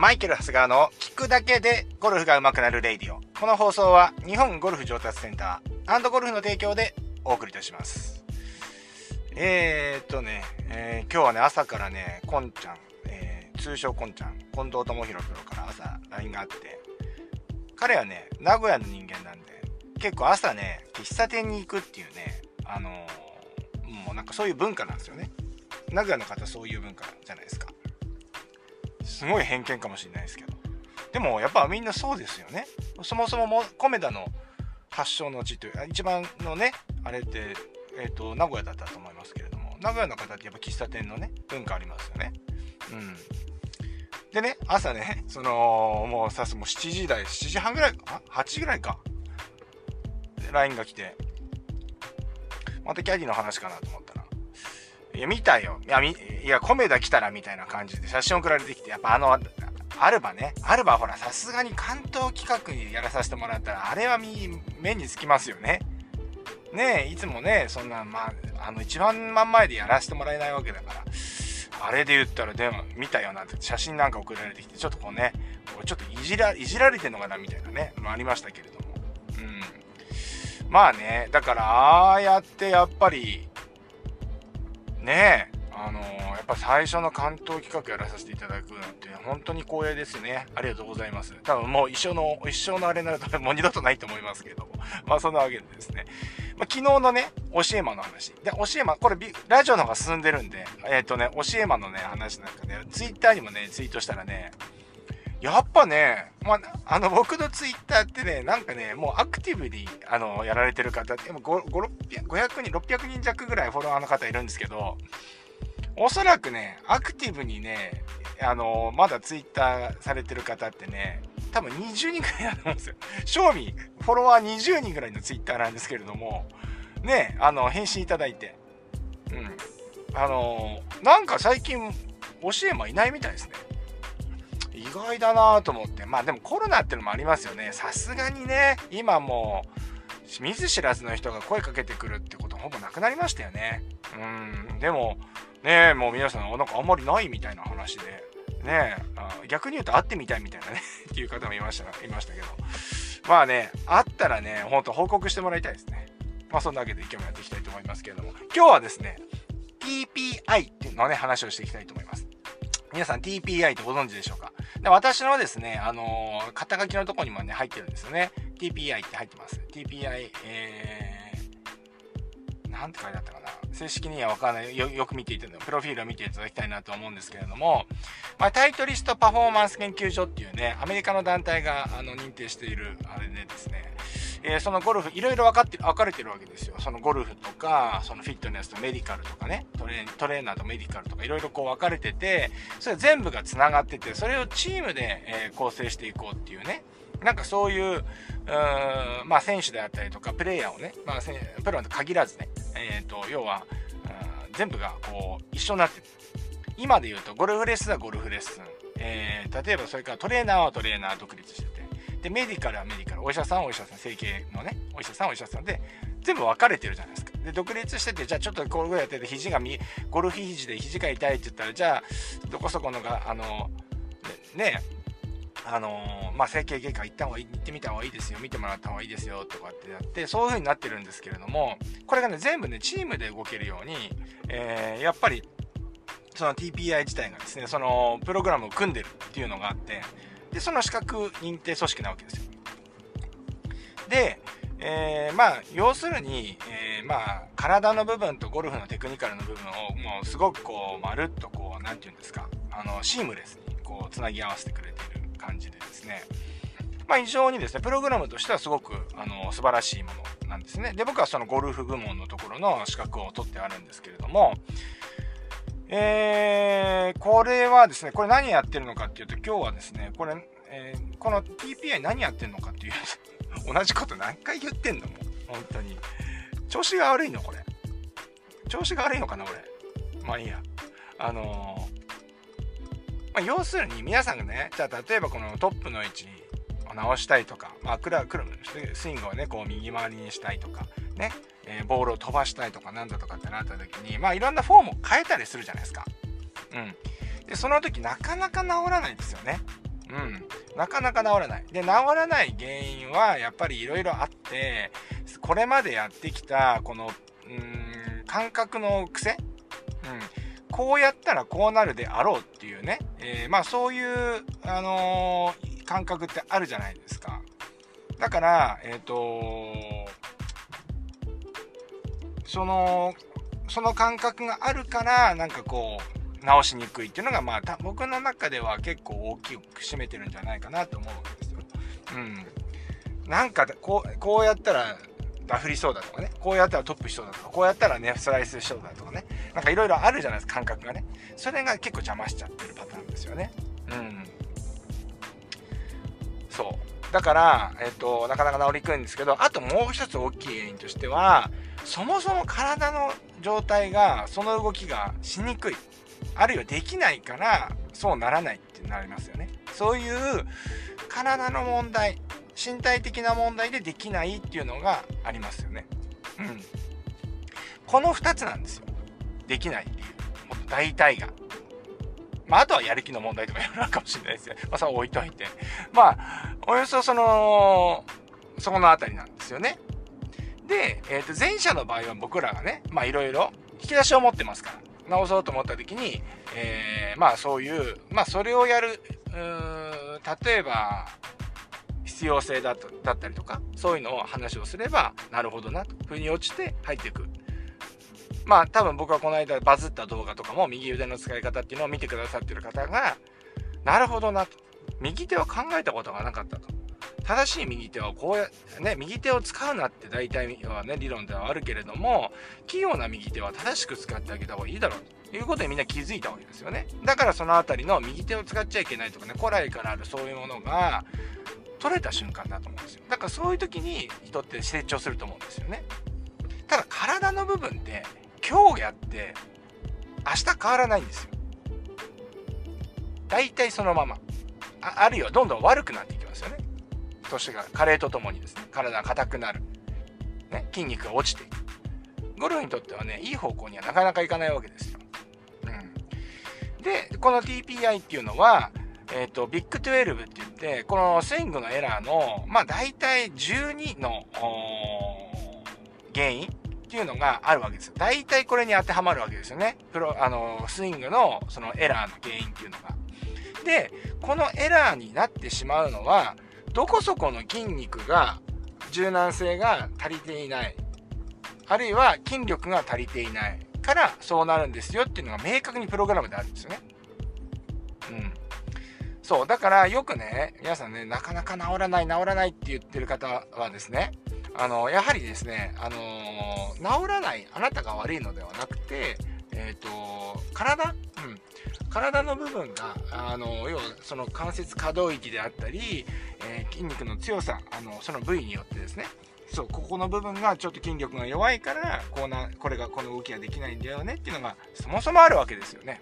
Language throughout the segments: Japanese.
マイケル・ハスガーの聞くだけでゴルフが上手くなるレイディオ。この放送は日本ゴルフ上達センターゴルフの提供でお送りいたします。えー、っとね、えー、今日はね、朝からね、こんちゃん、えー、通称こんちゃん、近藤智弘プロから朝 LINE があって、彼はね、名古屋の人間なんで、結構朝ね、喫茶店に行くっていうね、あの、もうなんかそういう文化なんですよね。名古屋の方そういう文化じゃないですか。すごい偏見かもしれないですけど。でもやっぱみんなそうですよね。そもそももコメダの発祥の地という一番のね、あれって、えっ、ー、と、名古屋だったと思いますけれども、名古屋の方ってやっぱ喫茶店のね、文化ありますよね。うん。でね、朝ね、その、もうさす、もう7時台、7時半ぐらいか ?8 時ぐらいか。LINE が来て、またキャディの話かなと思ったら、や、見たよ。いや、み、いや、コメダ来たらみたいな感じで写真送られてきて、やっぱあの、アルバね、アルバほら、さすがに関東企画にやらさせてもらったら、あれは目につきますよね。ねえ、いつもね、そんな、まあ、あの、一番真ん前でやらせてもらえないわけだから、あれで言ったら、でも、見たよなんて写真なんか送られてきて、ちょっとこうね、ちょっといじら、いじられてんのかなみたいなね、ありましたけれども。うん。まあね、だから、ああやってやっぱり、ねえ、あのー、やっぱ最初の関東企画やらさせていただくなんて本当に光栄ですね。ありがとうございます。多分もう一生の、一生のあれになるともう二度とないと思いますけども。まあそんなわけでですね。まあ、昨日のね、教え魔の話。で、教え魔、これラジオの方が進んでるんで、えっ、ー、とね、教え魔のね、話なんかね、ツイッターにもね、ツイートしたらね、やっぱね、まあ、あの、僕のツイッターってね、なんかね、もうアクティブに、あの、やられてる方って、5、500人、600人弱ぐらいフォロワーの方いるんですけど、おそらくね、アクティブにね、あのまだツイッターされてる方ってね、多分20人くらいだと思うんですよ。正味、フォロワー20人ぐらいのツイッターなんですけれども、ね、あの、返信いただいて、うん。あのなんか最近、教えもいないみたいですね。意外だなと思って。まあでもコロナってのもありますよね。さすがにね、今もう、見ず知らずの人が声かけてくるってことほぼなくなりましたよね。うん。でも、ねもう皆さん、なんかあんまりないみたいな話で、ね逆に言うと会ってみたいみたいなね っていう方もいましたいましたけど、まあね、会ったらね、ほんと報告してもらいたいですね。まあそんなわけで今日もやっていきたいと思いますけれども、今日はですね、TPI っていうのね、話をしていきたいと思います。皆さん TPI ってご存知でしょうか？で私のですね、あのー、肩書きのとこにもね、入ってるんですよね。TPI って入ってます。TPI、えー、なんて書いてあったかな？正式にはわからないよ。よく見ていただプロフィールを見ていただきたいなと思うんですけれども、まあ、タイトリストパフォーマンス研究所っていうね、アメリカの団体があの認定しているあれでですね、えー、そのゴルフ、いろいろ分かって分かれてるわけですよ。そのゴルフとか、そのフィットネスとメディカルとかね、トレトレーナーとメディカルとかいろいろこう分かれてて、それ全部が繋がってて、それをチームで、えー、構成していこうっていうね、なんかそういう、うまあ選手であったりとか、プレイヤーをね、まあプロに限らずね、えっ、ー、と、要は、全部がこう一緒になってる。今で言うとゴルフレッスンはゴルフレッスン。えー、例えばそれからトレーナーはトレーナー独立してて。で、メディカルはメディカル。お医者さんお医者さん。整形のね、お医者さんお医者さんで、全部分かれてるじゃないですか。で、独立してて、じゃあちょっとこういうやってて、肘がみ、ゴルフ肘で肘が痛いって言ったら、じゃあ、どこそこのが、あの、ね、あの、まあ、整形外科行った方がいい、行ってみた方がいいですよ、見てもらった方がいいですよ、とかってやって、そういう風になってるんですけれども、これがね、全部ね、チームで動けるように、えー、やっぱり、その TPI 自体がですね、そのプログラムを組んでるっていうのがあって、で、その資格認定組織なわけですよ。で、えー、まあ、要するに、えー、まあ、体の部分とゴルフのテクニカルの部分を、もうすごくこう、まるっとこう、なんて言うんですか、あの、シームレスにこう、つなぎ合わせてくれている感じでですね、まあ、非常にですね、プログラムとしてはすごく、あの、素晴らしいものなんですね。で、僕はそのゴルフ部門のところの資格を取ってあるんですけれども、えー、これはですね、これ何やってるのかっていうと、今日はですね、これ、えー、この TPI 何やってんのかっていう、同じこと何回言ってんのもう、本当に。調子が悪いのこれ。調子が悪いのかな俺。まあいいや。あのーまあ、要するに皆さんがね、じゃあ例えばこのトップの位置を直したいとか、まあ、クラクラスイングをね、こう右回りにしたいとか、ね、えー、ボールを飛ばしたいとかなんだとかってなった時に、まあいろんなフォームを変えたりするじゃないですか。うん。で、その時なかなか治らないんですよね。うん。なかなか治らない。で、治らない原因はやっぱりいろいろあって、これまでやってきた、この、うん、感覚の癖うん。こうやったらこうなるであろうっていうね、えー、まあそういう、あのー、感覚ってあるじゃないですか。だから、えっ、ー、とその、その感覚があるから、なんかこう、直しにくいっていうのが、まあ、僕の中では結構大きく占めてるんじゃないかなと思うわけですよ。うん。なんか、こう、こうやったら、ダフりそうだとかね、こうやったらトップしそうだとか、こうやったらね、スライスしそうだとかね、なんかいろいろあるじゃないですか、感覚がね。それが結構邪魔しちゃってるパターンですよね。うん。そう。だから、えっと、なかなか治りにくいんですけど、あともう一つ大きい原因としては、そもそも体の状態がその動きがしにくい。あるいはできないからそうならないってなりますよね。そういう体の問題身体的な問題でできないっていうのがありますよね。うん。この2つなんですよ。できないっていう大体が。まあ、あとはやる気の問題とかいろいろあるかもしれないですよ。まあ、それ置いといて。まあ、およそその、そこのあたりなんですよね。で、えー、と前者の場合は僕らがね、まあいろいろ引き出しを持ってますから、直そうと思った時に、えー、まあそういう、まあそれをやる、うー例えば、必要性だとだったりとか、そういうのを話をすれば、なるほどなと、腑に落ちて入っていく。まあ多分僕はこの間バズった動画とかも右腕の使い方っていうのを見てくださってる方が、なるほどなと。右手は考えたことがなかったと。正しい右手はこうや、ね、右手を使うなって大体はね、理論ではあるけれども、器用な右手は正しく使ってあげた方がいいだろうということでみんな気づいたわけですよね。だからそのあたりの右手を使っちゃいけないとかね、古来からあるそういうものが取れた瞬間だと思うんですよ。だからそういう時に人って成長すると思うんですよね。ただ体の部分って今日やって明日変わらないんですよ。大体そのまま。ああるいはどんどん悪くなっていきますよね。年が加齢とともにですね体が硬くなる、ね、筋肉が落ちていくゴルフにとってはねいい方向にはなかなかいかないわけですよ、うん、でこの TPI っていうのはえっ、ー、と、ビッグ12って言って、このスイングのエラーの、まあ大体12の原因っていうのがあるわけですよ。大体これに当てはまるわけですよね。プロ、あの、スイングのそのエラーの原因っていうのが。で、このエラーになってしまうのは、どこそこの筋肉が柔軟性が足りていないあるいは筋力が足りていないからそうなるんですよっていうのが明確にプログラムであるんですよね。うん。そう。だからよくね、皆さんね、なかなか治らない、治らないって言ってる方はですね、あの、やはりですね、あの、治らない、あなたが悪いのではなくて、えっ、ー、と、体、うん、体の部分が、あの、要はその関節可動域であったり、えー、筋肉の強さ、あの、その部位によってですね、そう、ここの部分がちょっと筋力が弱いから、こうな、これが、この動きができないんだよねっていうのが、そもそもあるわけですよね。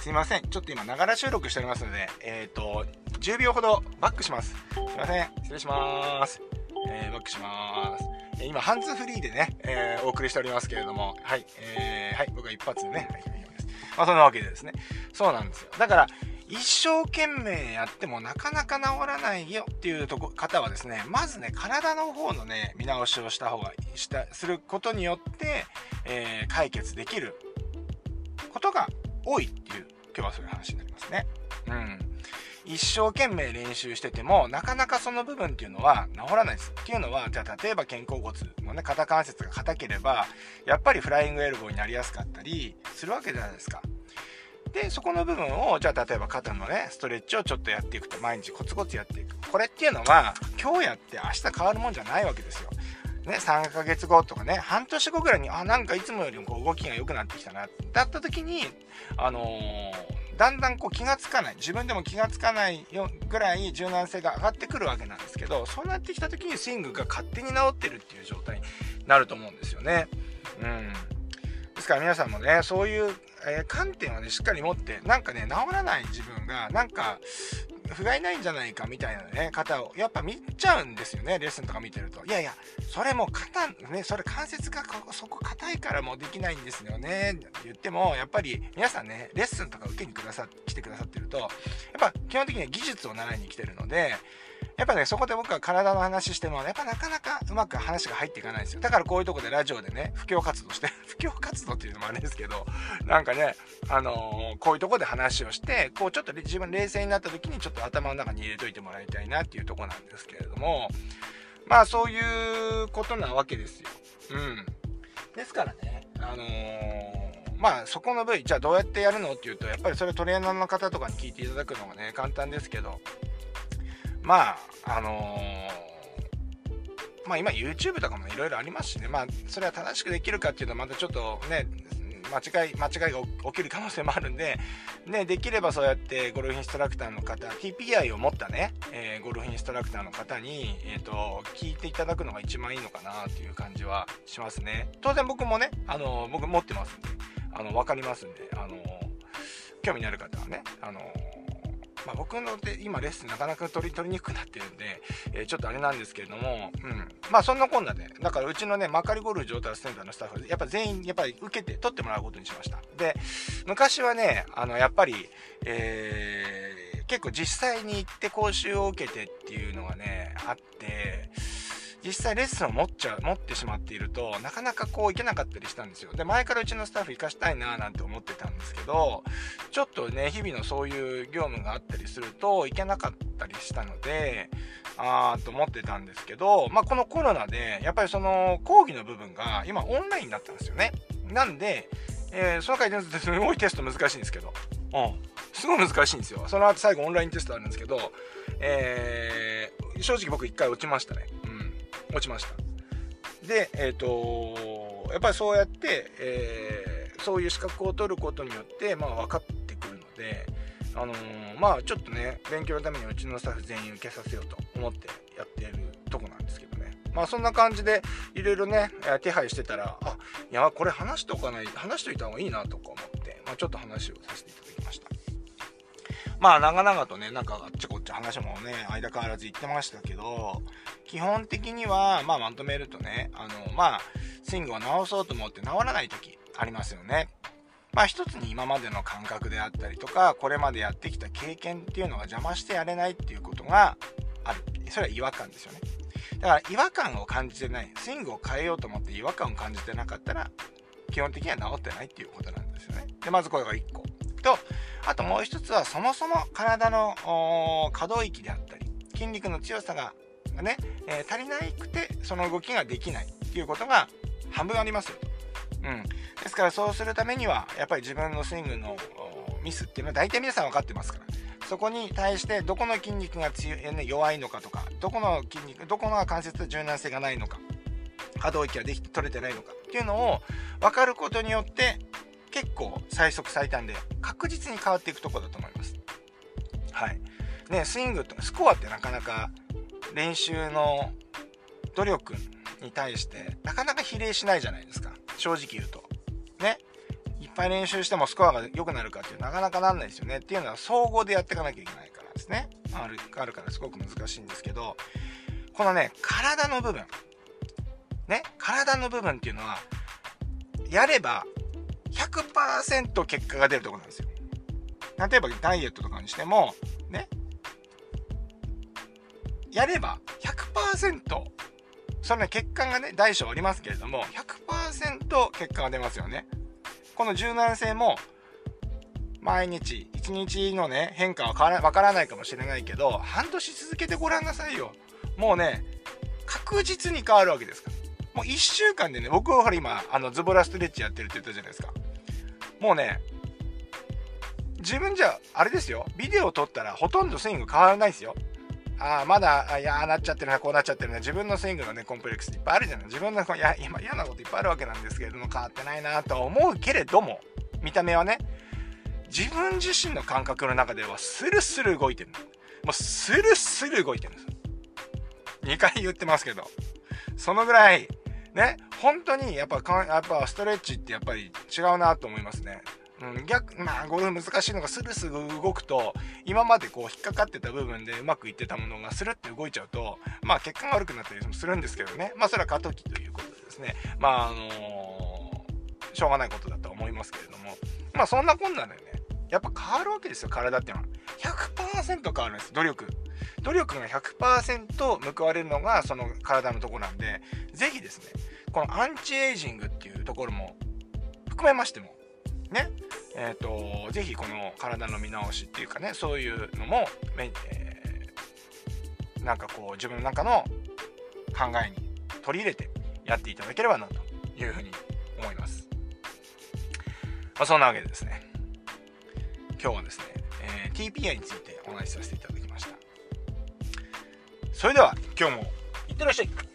すいません。ちょっと今、ながら収録しておりますので、えっ、ー、と、10秒ほどバックします。すいません。失礼します。えー、バックします。今、ハンズフリーでね、えー、お送りしておりますけれども、はい、えー、はい、僕は一発でね、はい、まあ、そんなわけでですね。そうなんですよ。だから、一生懸命やってもなかなか治らないよっていうとこ方はですね、まずね、体の方のね、見直しをした方が、した、することによって、えー、解決できることが多いっていう、今日はそういう話になりますね。うん。一生懸命練習してても、なかなかその部分っていうのは治らないです。っていうのは、じゃあ例えば肩甲骨のね、肩関節が硬ければ、やっぱりフライングエルボーになりやすかったりするわけじゃないですか。で、そこの部分を、じゃあ例えば肩のね、ストレッチをちょっとやっていくと、毎日コツコツやっていく。これっていうのは、今日やって明日変わるもんじゃないわけですよ。ね、3ヶ月後とかね、半年後ぐらいに、あ、なんかいつもよりもこう動きが良くなってきたな、だった時に、あのだんだんこう気がつかない自分でも気がつかないぐらい柔軟性が上がってくるわけなんですけどそうなってきた時にスイングが勝手に治ってるっていう状態になると思うんですよね。うん、ですから皆さんもねそういう、えー、観点をねしっかり持ってなんかね治らない自分がなんか不甲斐ないんじゃないかみたいなね、方を、やっぱ見ちゃうんですよね、レッスンとか見てると。いやいや、それも肩、ね、それ関節がそこ硬いからもうできないんですよね、って言っても、やっぱり皆さんね、レッスンとか受けにくださ来てくださってると、やっぱ基本的には技術を習いに来てるので、やっぱね、そこで僕は体の話しても、やっぱなかなかうまく話が入っていかないんですよ。だからこういうとこでラジオでね、布教活動して、布教活動っていうのもあれですけど、なんかね、あのー、こういうとこで話をして、こうちょっと自分冷静になった時にちょっと頭の中に入れといてもらいたいなっていうとこなんですけれども、まあそういうことなわけですよ。うん。ですからね、あのー、まあそこの部位、じゃあどうやってやるのっていうと、やっぱりそれトレーナーの方とかに聞いていただくのがね、簡単ですけど、まあ、あのー、まあ今 YouTube とかもいろいろありますしね、まあそれは正しくできるかっていうのはまたちょっとね、間違い、間違いが起きる可能性もあるんで、ね、できればそうやってゴルフインストラクターの方、TPI を持ったね、えー、ゴルフインストラクターの方に、えっ、ー、と、聞いていただくのが一番いいのかなっていう感じはしますね。当然僕もね、あの、僕持ってますんで、あの、わかりますんで、あの、興味のある方はね、あの、まあ、僕ので今レッスンなかなか取り取りにくくなってるんで、えー、ちょっとあれなんですけれども、うん。まあそんなこんなで、だからうちのね、マカリゴルフ上達センターのスタッフ、やっぱ全員、やっぱり受けて、取ってもらうことにしました。で、昔はね、あの、やっぱり、えー、結構実際に行って講習を受けてっていうのがね、あって、実際レッスンを持っちゃ、持ってしまっていると、なかなかこう行けなかったりしたんですよ。で、前からうちのスタッフ行かしたいななんて思ってたんですけど、ちょっとね、日々のそういう業務があったりすると、行けなかったりしたので、あーと思ってたんですけど、まあ、このコロナで、やっぱりその講義の部分が今オンラインになったんですよね。なんで、えー、その回転数ってすごいテスト難しいんですけど、うん、すごい難しいんですよ。その後最後オンラインテストあるんですけど、えー、正直僕一回落ちましたね。落ちました。で、えっ、ー、とやっぱりそうやって、えー、そういう資格を取ることによって、まあ、分かってくるので、あのー、まあちょっとね勉強のためにうちのスタッフ全員受けさせようと思ってやってるとこなんですけどねまあそんな感じでいろいろね手配してたらあいやこれ話しとかない話しといた方がいいなとか思って、まあ、ちょっと話をさせていただきまあ長々とねなんかあっちこっち話もね間変わらず言ってましたけど基本的には、まあ、まとめるとね、あの、まあ、スイングを直そうと思って直らない時ありますよね。まあ一つに今までの感覚であったりとか、これまでやってきた経験っていうのが邪魔してやれないっていうことがある。それは違和感ですよね。だから違和感を感じてない。スイングを変えようと思って違和感を感じてなかったら、基本的には治ってないっていうことなんですよね。で、まずこれが1個。と、あともう一つはそもそも体の可動域であったり、筋肉の強さがね、えー、足りなくてその動きができないっていうことが半分ありますよ。うん、ですからそうするためにはやっぱり自分のスイングのミスっていうのは大体皆さん分かってますからそこに対してどこの筋肉が強い、ね、弱いのかとかどこの筋肉どこの関節柔軟性がないのか可動域ができて取れてないのかっていうのを分かることによって結構最速最短で確実に変わっていくとこだと思います。はい。ね、スイングとスコアってなかなか練習の努力に対してなかなか比例しないじゃないですか。正直言うと。ね。いっぱい練習してもスコアが良くなるかっていうなかなかなんないですよね。っていうのは総合でやっていかなきゃいけないからですね。あるあるからすごく難しいんですけど。このね体の部分。ね。体の部分っていうのはやれば100%結果が出るとこなんですよ。例えばダイエットとかにしてもね。やれば100%その、ね、血管がね大小ありますけれども100%結果が出ますよね。この柔軟性も毎日1日のね変化はわからないかもしれないけど半年続けてごらんなさいよ。もうね確実に変わるわけですから。もう1週間でね僕はほら今あのズボラストレッチやってるって言ったじゃないですかもうね自分じゃあれですよビデオを撮ったらほとんどスイング変わらないですよああ、まだ、いやなっちゃってるな、こうなっちゃってるな、自分のスイングのね、コンプレックスいっぱいあるじゃない。自分の、いや、今嫌なこといっぱいあるわけなんですけれども、変わってないなと思うけれども、見た目はね、自分自身の感覚の中ではスルスル動いてる。もうスルスル動いてるんです。2回言ってますけど。そのぐらい、ね、本当にやっぱか、やっぱストレッチってやっぱり違うなと思いますね。うん、逆、まあ、ゴルフ難しいのがスルスル動くと、今までこう引っかかってた部分でうまくいってたものがスルって動いちゃうと、まあ結果が悪くなったりもするんですけどね。まあそれは過渡期ということでですね。まああのー、しょうがないことだとは思いますけれども。まあそんなこんなでね、やっぱ変わるわけですよ、体っていうのは。100%変わるんです、努力。努力が100%報われるのがその体のとこなんで、ぜひですね、このアンチエイジングっていうところも含めましても、ね、えっ、ー、と、ぜひこの体の見直しっていうかね、そういうのも、えー、なんかこう自分の中の考えに取り入れてやっていただければなというふうに思います。まあ、そんなわけでですね、今日はですね、えー、TPI についてお話しさせていただきました。それでは今日もいってらっしゃい。